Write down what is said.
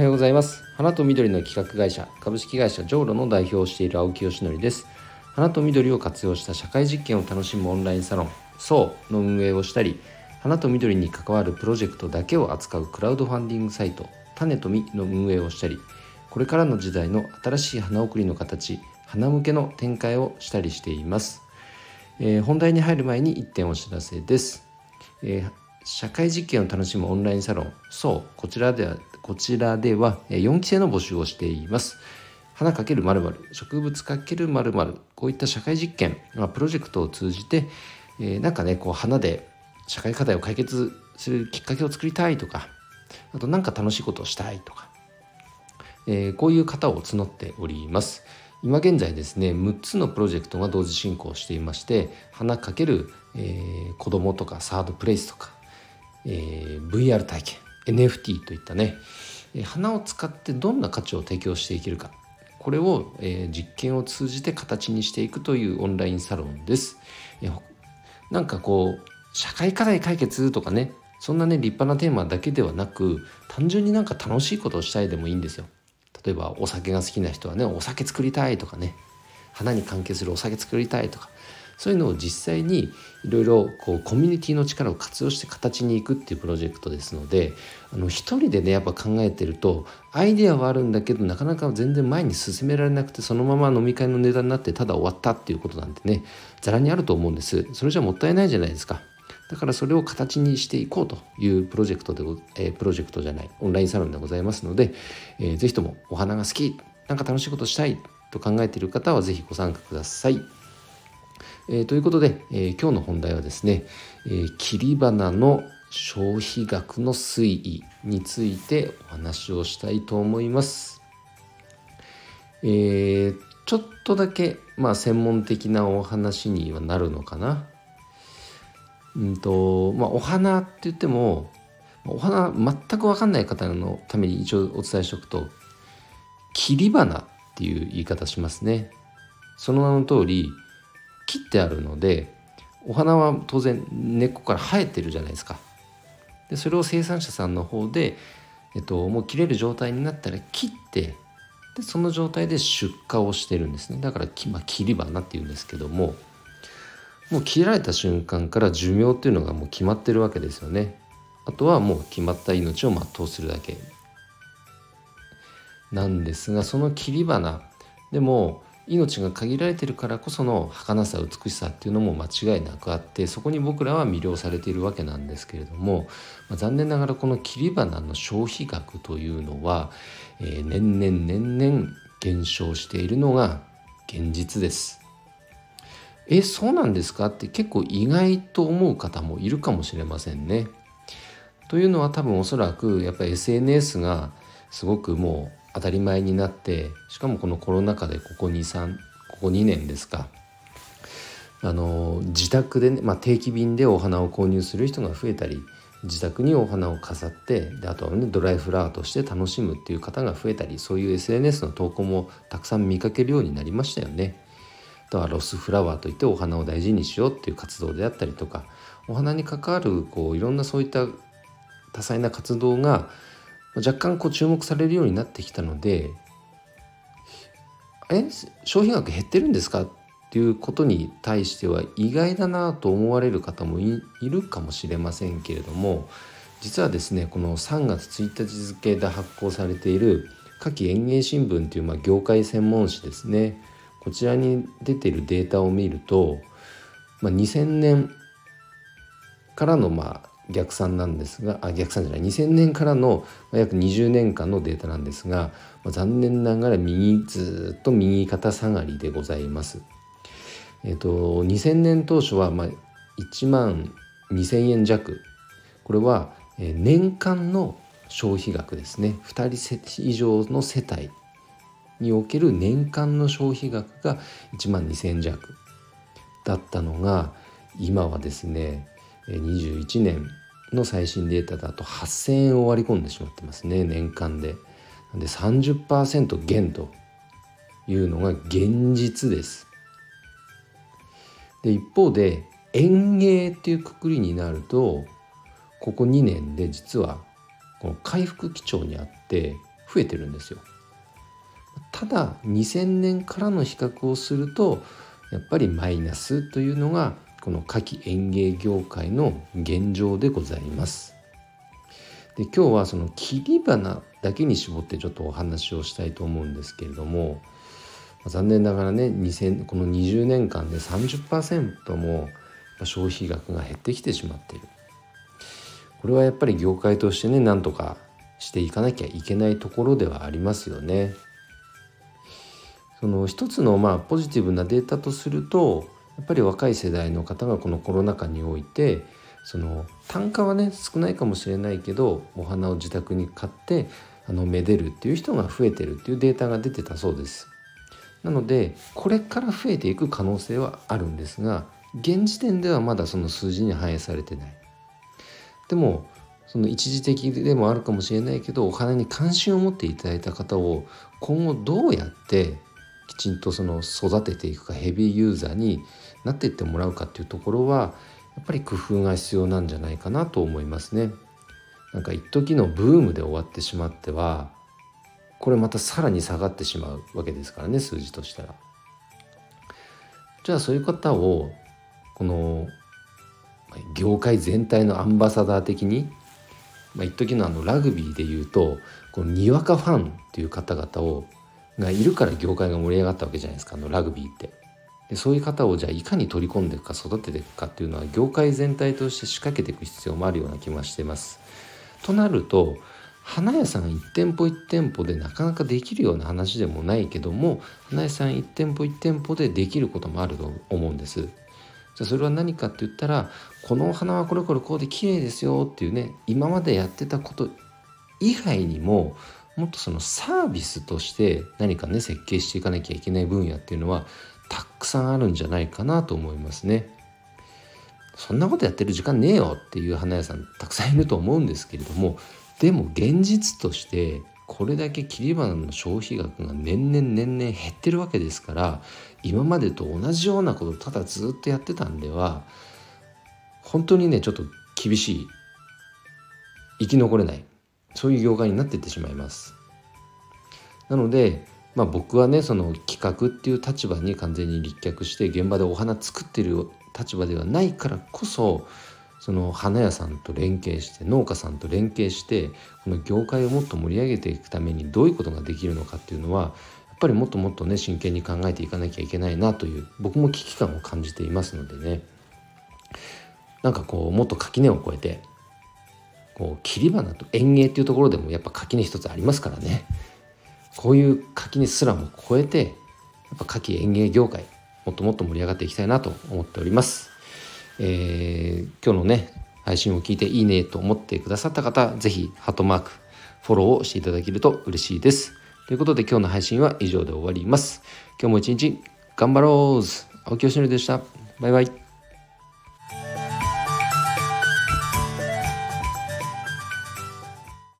はようございます。花と緑の企画会社株式会社ジョーロの代表をしている青木よしのりです。花と緑を活用した社会実験を楽しむオンラインサロンそうの運営をしたり花と緑に関わるプロジェクトだけを扱うクラウドファンディングサイト種と実の運営をしたりこれからの時代の新しい花送りの形花向けの展開をしたりしています、えー、本題に入る前に1点お知らせです、えー、社会実験を楽しむオンラインサロンそうこちらではこちらでは4期生の募集をしています。花かけるまる植物かけるまるこういった社会実験、まあ、プロジェクトを通じて、えー、なんかねこう花で社会課題を解決するきっかけを作りたいとかあと何か楽しいことをしたいとか、えー、こういう方を募っております。今現在ですね6つのプロジェクトが同時進行していまして花かける、えー、子供とかサードプレイスとか、えー、VR 体験 NFT といったね花を使ってどんな価値を提供していけるかこれを、えー、実験を通じて形にしていくというオンラインサロンです。なんかこう社会課題解決とかねそんなね立派なテーマだけではなく単純になんか楽しいことをしたいでもいいんですよ。例えばお酒が好きな人はねお酒作りたいとかね花に関係するお酒作りたいとかそういうのを実際にいろいろこうコミュニティの力を活用して形にいくっていうプロジェクトですのであの一人でねやっぱ考えてるとアイデアはあるんだけどなかなか全然前に進められなくてそのまま飲み会の値段になってただ終わったっていうことなんてねざらにあると思うんですそれじゃもったいないじゃないですかだからそれを形にしていこうというプロジェクトで、えー、プロジェクトじゃないオンラインサロンでございますので、えー、ぜひともお花が好きなんか楽しいことしたいと考えている方はぜひご参加ください。えー、ということで、えー、今日の本題はですね、えー、切り花の消費額の推移についてお話をしたいと思います。えー、ちょっとだけ、まあ、専門的なお話にはなるのかな。うんとまあ、お花って言ってもお花全く分かんない方のために一応お伝えしておくと切り花っていう言い方しますね。その名の通り切ってあるのでお花は当然根っこから生えてるじゃないですか。でそれを生産者さんの方で、えっと、もう切れる状態になったら切ってでその状態で出荷をしてるんですねだから、まあ、切り花っていうんですけどももう切られた瞬間から寿命っていうのがもう決まってるわけですよねあとはもう決まった命を全うするだけなんですがその切り花でも命が限られてるからこその儚さ美しさっていうのも間違いなくあってそこに僕らは魅了されているわけなんですけれども、まあ、残念ながらこの切り花の消費額というのは、えー、年々年々減少しているのが現実です。えそうなんですか？って結構意外と思う方もいるかもしれませんね。というのは多分おそらくやっぱり SNS がすごくもう当たり前になってしかもこのコロナ禍でここ23ここ2年ですかあの自宅でね、まあ、定期便でお花を購入する人が増えたり自宅にお花を飾ってであとはねドライフラワーとして楽しむっていう方が増えたりそういう SNS の投稿もたくさん見かけるようになりましたよね。あとはロスフラワーといってお花を大事にしようっていう活動であったりとかお花に関わるこういろんなそういった多彩な活動が若干こう注目されるようになってきたのでえ消費額減ってるんですか？っていうことに対しては意外だなと思われる方もいるかもしれませんけれども実はですねこの3月1日付で発行されている夏季園芸新聞というまあ業界専門誌ですね。こちらに出ているデータを見ると、まあ、2000年からのまあ逆算なんですがあ逆算じゃない2000年からの約20年間のデータなんですが、残念ながら右ずっと右肩下がりでございます。えっ、と2000年当初はまあ1万2000円弱これは年間の消費額ですね2人以上の世帯における年間の消費額が1万2000円弱だったのが今はですね21年の最新データだと8,000円を割り込んでしまってますね年間で。で30%減というのが現実です。で一方で園芸っていうくくりになるとここ2年で実はこの回復基調にあって増えてるんですよ。ただ2000年からの比較をするとやっぱりマイナスというのがこの夏季園芸業界の現状でございます。で今日はその切り花だけに絞ってちょっとお話をしたいと思うんですけれども残念ながらね2000この20年間で30%も消費額が減ってきてしまっているこれはやっぱり業界としてねなんとかしていかなきゃいけないところではありますよね。その一つのまあポジティブなデータとするとやっぱり若い世代の方がこのコロナ禍においてその単価はね少ないかもしれないけどお花を自宅に買ってあのめでるっていう人が増えてるっていうデータが出てたそうです。なのでこれから増えていく可能性はあるんですが現時点ではまだその数字に反映されてない。でもその一時的でもあるかもしれないけどお花に関心を持っていただいた方を今後どうやってきちんとその育てていくかヘビーユーザーになっていってもらうかっていうところはやっぱり工夫が必要なんじゃないかなと思いますね。なんか一時のブームで終わってしまってはこれまたさらに下がってしまうわけですからね数字としたら。じゃあそういう方をこの業界全体のアンバサダー的に、まあ、一時のあのラグビーでいうとこのにわかファンっていう方々をがいるから業界が盛り上がったわけじゃないですかあのラグビーって。でそういう方をじゃあいかに取り込んでいくか育てていくかっていうのは業界全体として仕掛けていく必要もあるような気もしてます。となると花屋さん1店舗1店舗でなかなかできるような話でもないけども花屋さん1店舗1店舗でできることもあると思うんです。じゃあそれは何かって言ったらこのお花はこれこれこうで綺麗ですよっていうね今までやってたこと以外にももっとそのサービスとして何かね設計していかなきゃいけない分野っていうのはたくさんあるんじゃないかなと思いますね。そんなことやってる時間ねえよっていう花屋さんたくさんいると思うんですけれどもでも現実としてこれだけ切り花の消費額が年々年々減ってるわけですから今までと同じようなことをただずっとやってたんでは本当にねちょっと厳しい生き残れないそういう業界になっていってしまいます。なのでまあ、僕はねその企画っていう立場に完全に立脚して現場でお花作ってる立場ではないからこそその花屋さんと連携して農家さんと連携してこの業界をもっと盛り上げていくためにどういうことができるのかっていうのはやっぱりもっともっとね真剣に考えていかなきゃいけないなという僕も危機感を感じていますのでねなんかこうもっと垣根を越えてこう切り花と園芸っていうところでもやっぱ垣根一つありますからねこういう垣根すらも超えてやっぱ夏季園芸業界もっともっと盛り上がっていきたいなと思っております。えー、今日のね配信を聞いていいねと思ってくださった方是非ハートマークフォローをしていただけると嬉しいです。ということで今日の配信は以上で終わります。今日も一日頑張ろう青木よしのりでした。バイバイ。